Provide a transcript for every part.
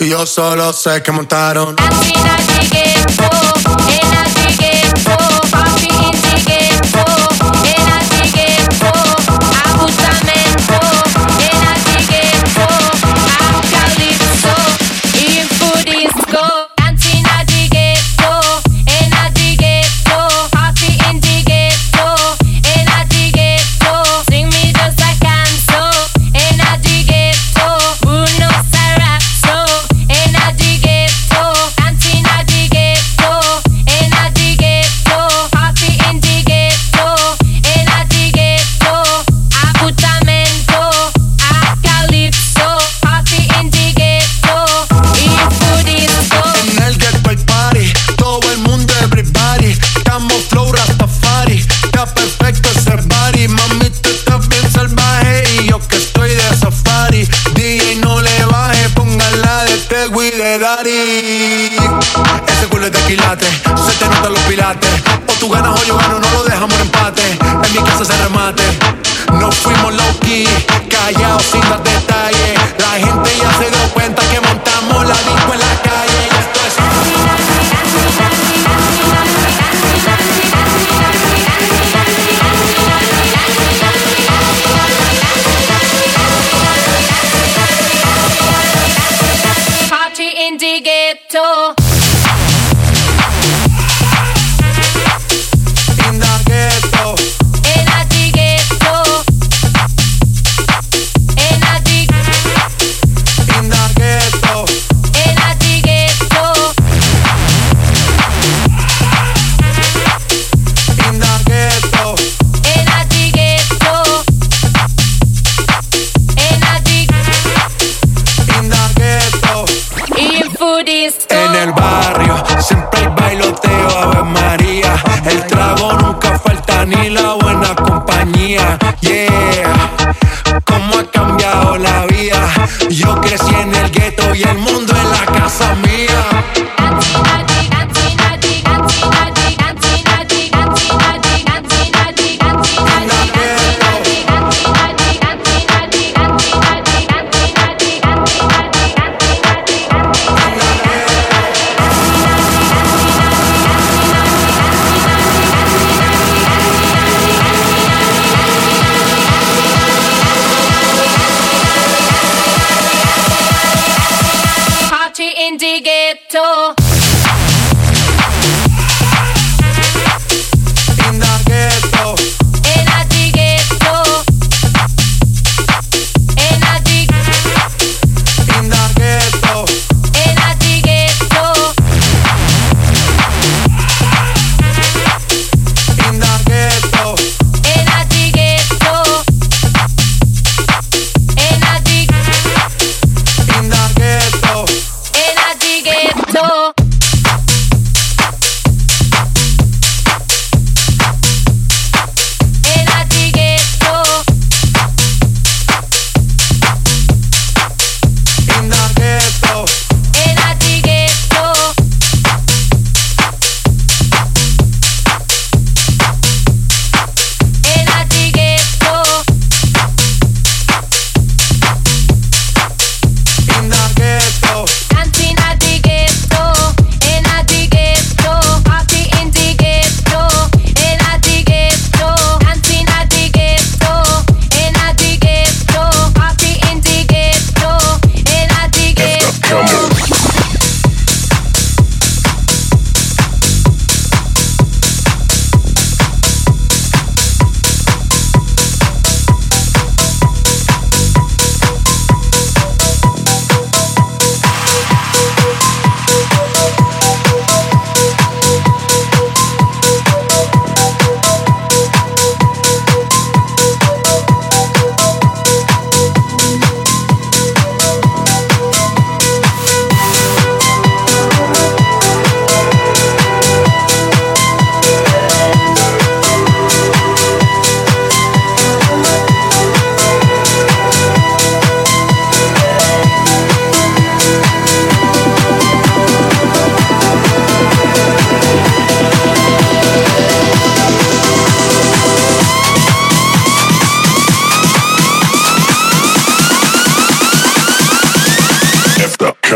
Y yo solo sé que montaron.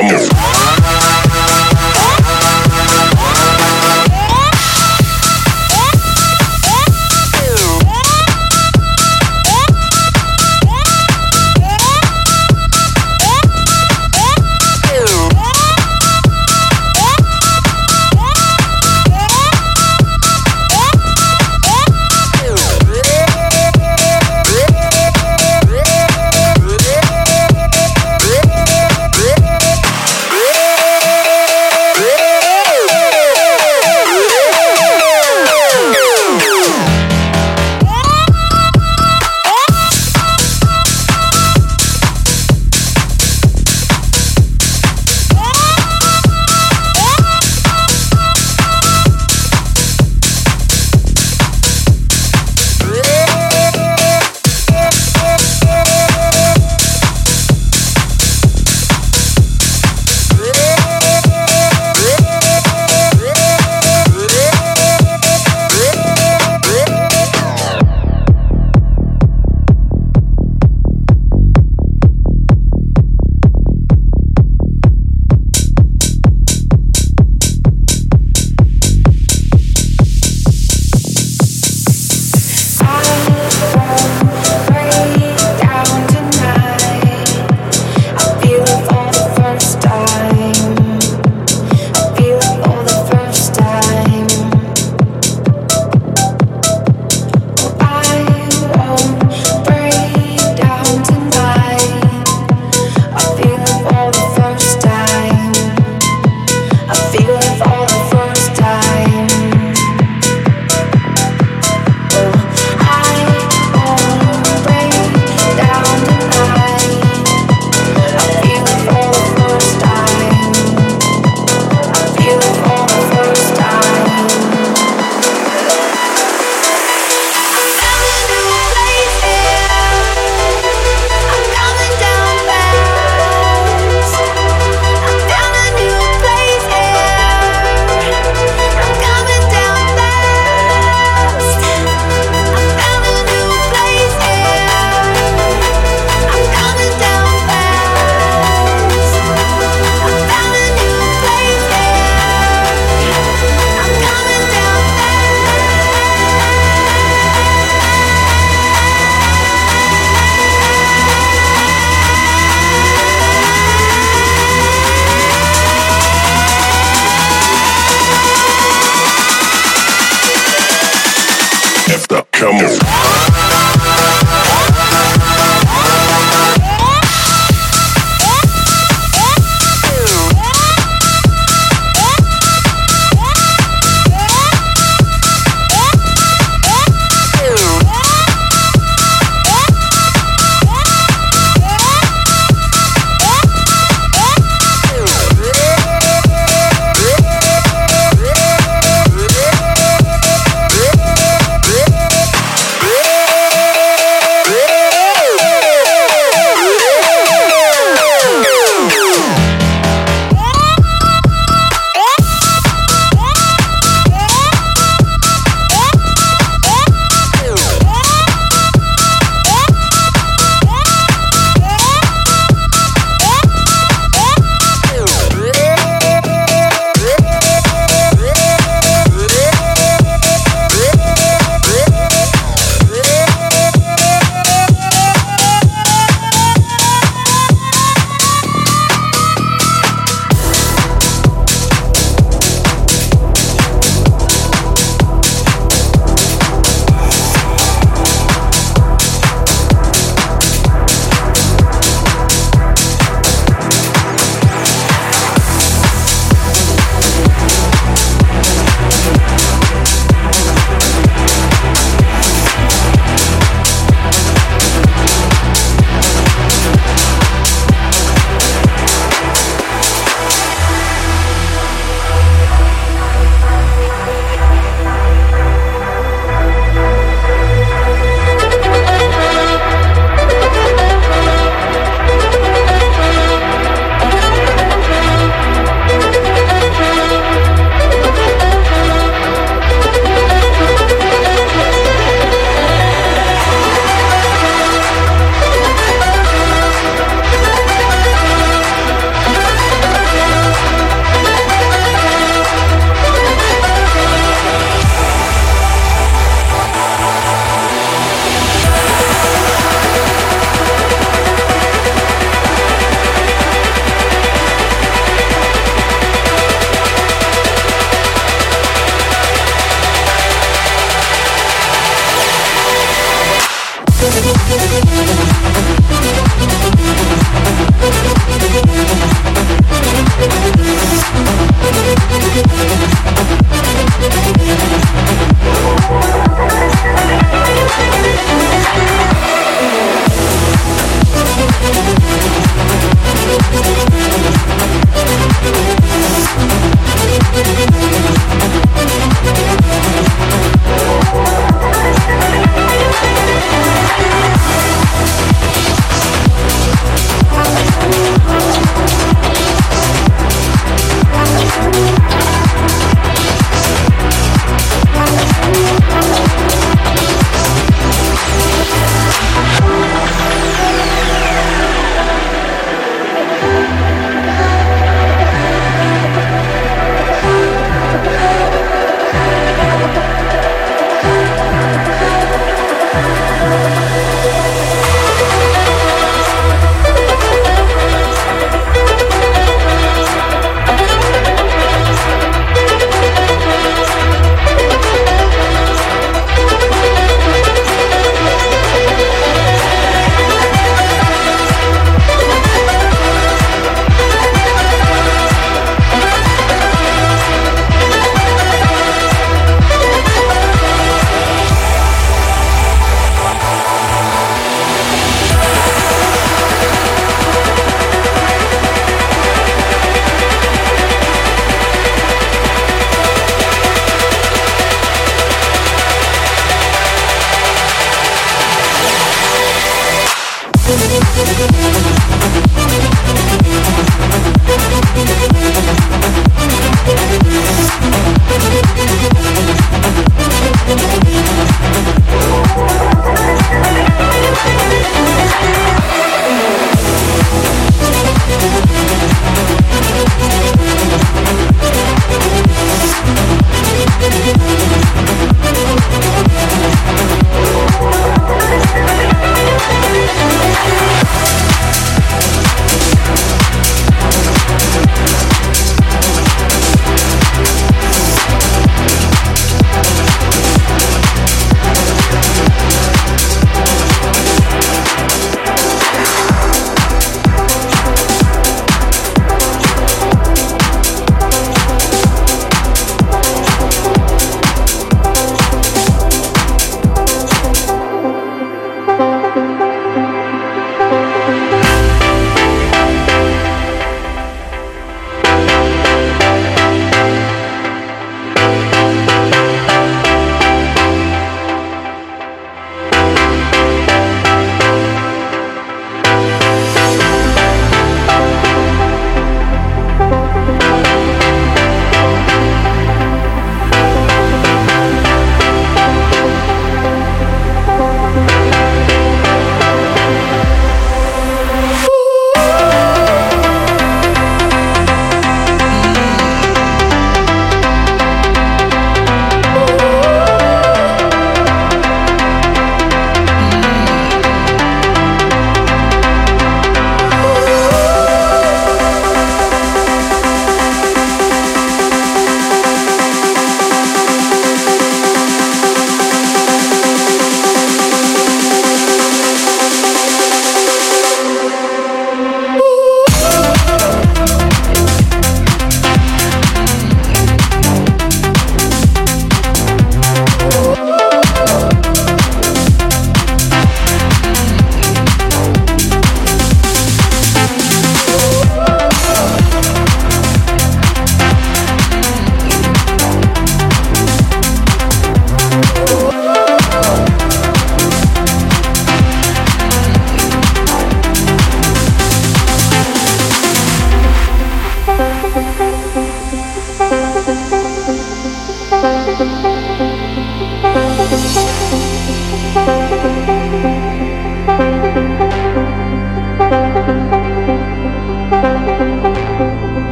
Dynamo.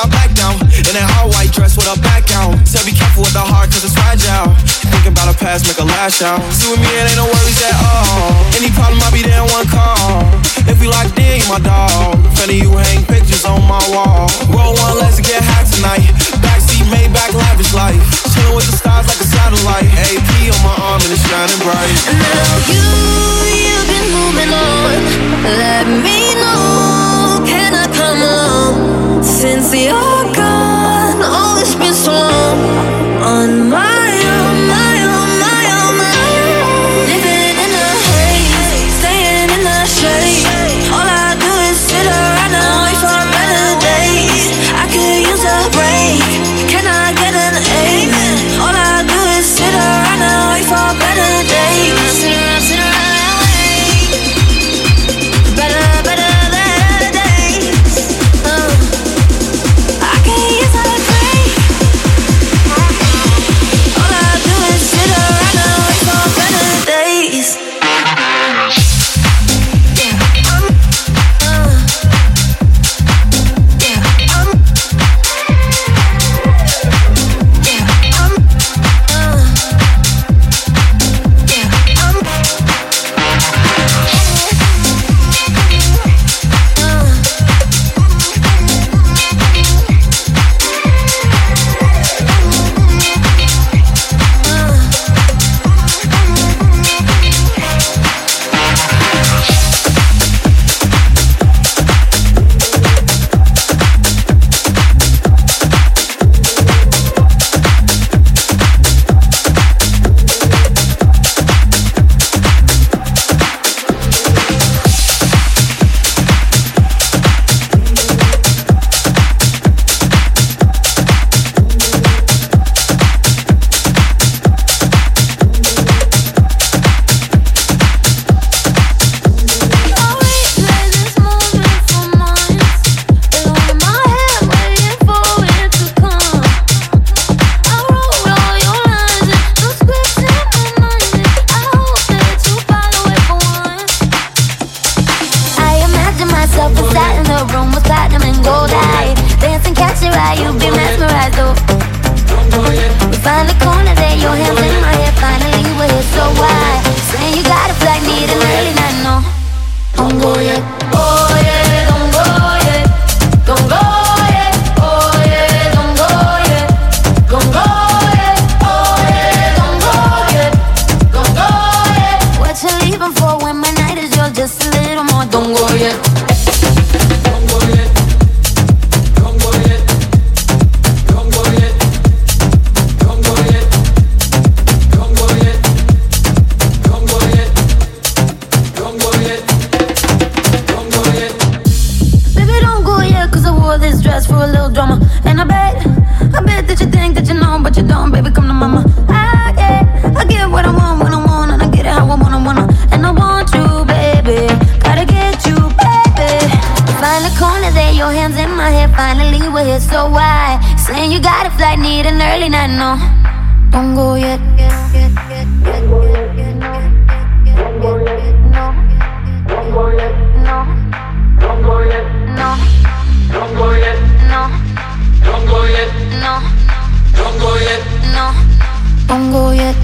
I back down. In that hard white dress with a back down. Said be careful with the heart, cause it's fragile. Thinking about a past, make a lash out. See with me, it ain't no worries at all. Any problem, I'll be there in one call. If we locked in, you my dog. Fanny, you hang pictures on my wall. Roll one, let's get high tonight. Backseat, made back, lavish life. Chillin' with the stars like a satellite. AP on my arm and it's shining bright. Now you, you've been moving on. Let me know since the old Finally, we're here, so why? Saying you got a flight, need an early night, no. Don't go yet. Don't go yet.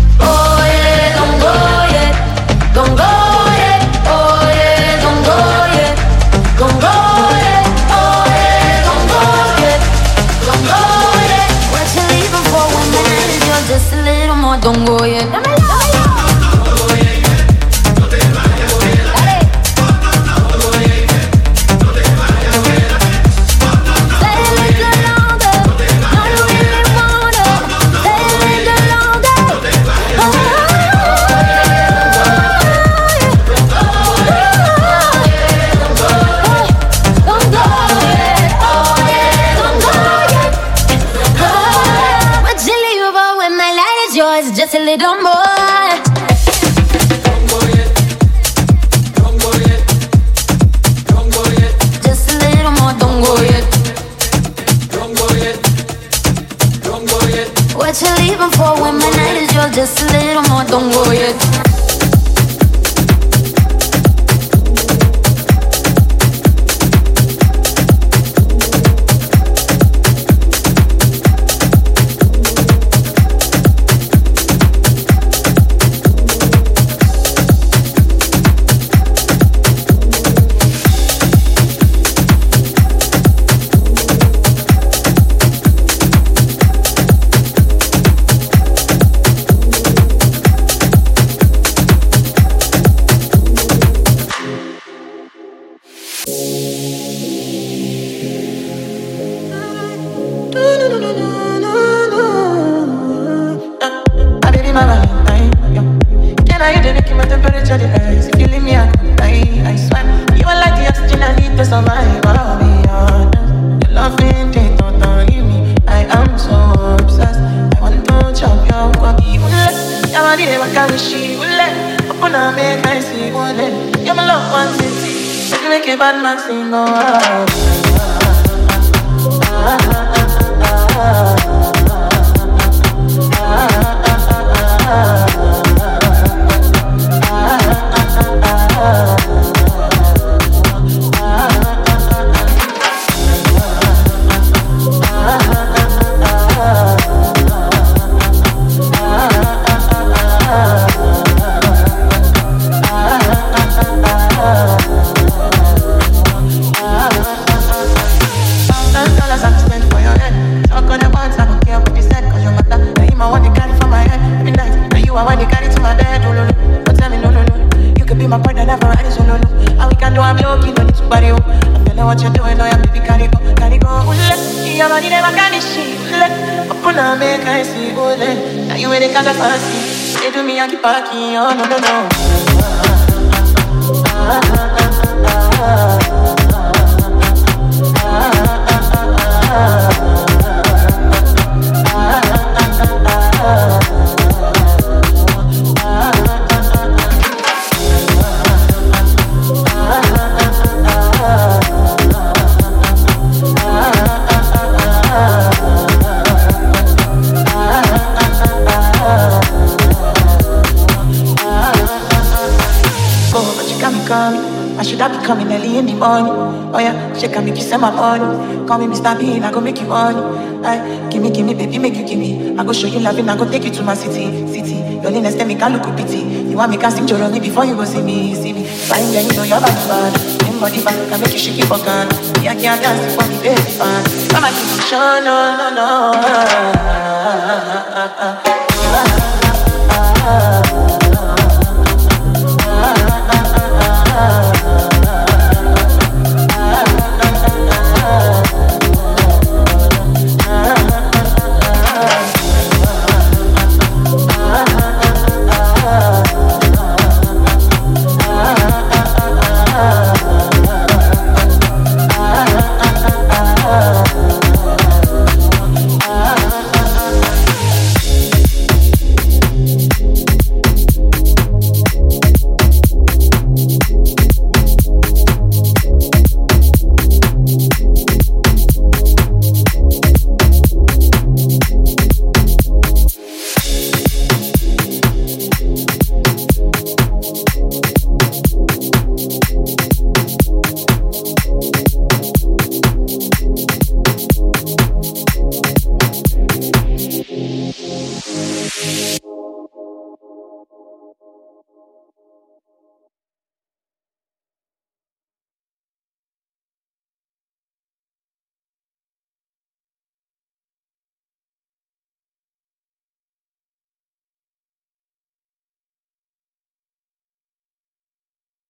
Morning. Oh yeah, she can make you send my money. Call me Mr. Bean, I go make you money. Aye, give me, give me, baby, make you give me. I go show you loving, I go take you to my city, city. Loneliness, tell me, can look pity. You want me casting your me before you go see me, see me. Fine, yeah, you know you're bad, bad. Same body back, can make you shake it for can. Yeah, can't dance for me, baby, fan. Come on, no, no, no.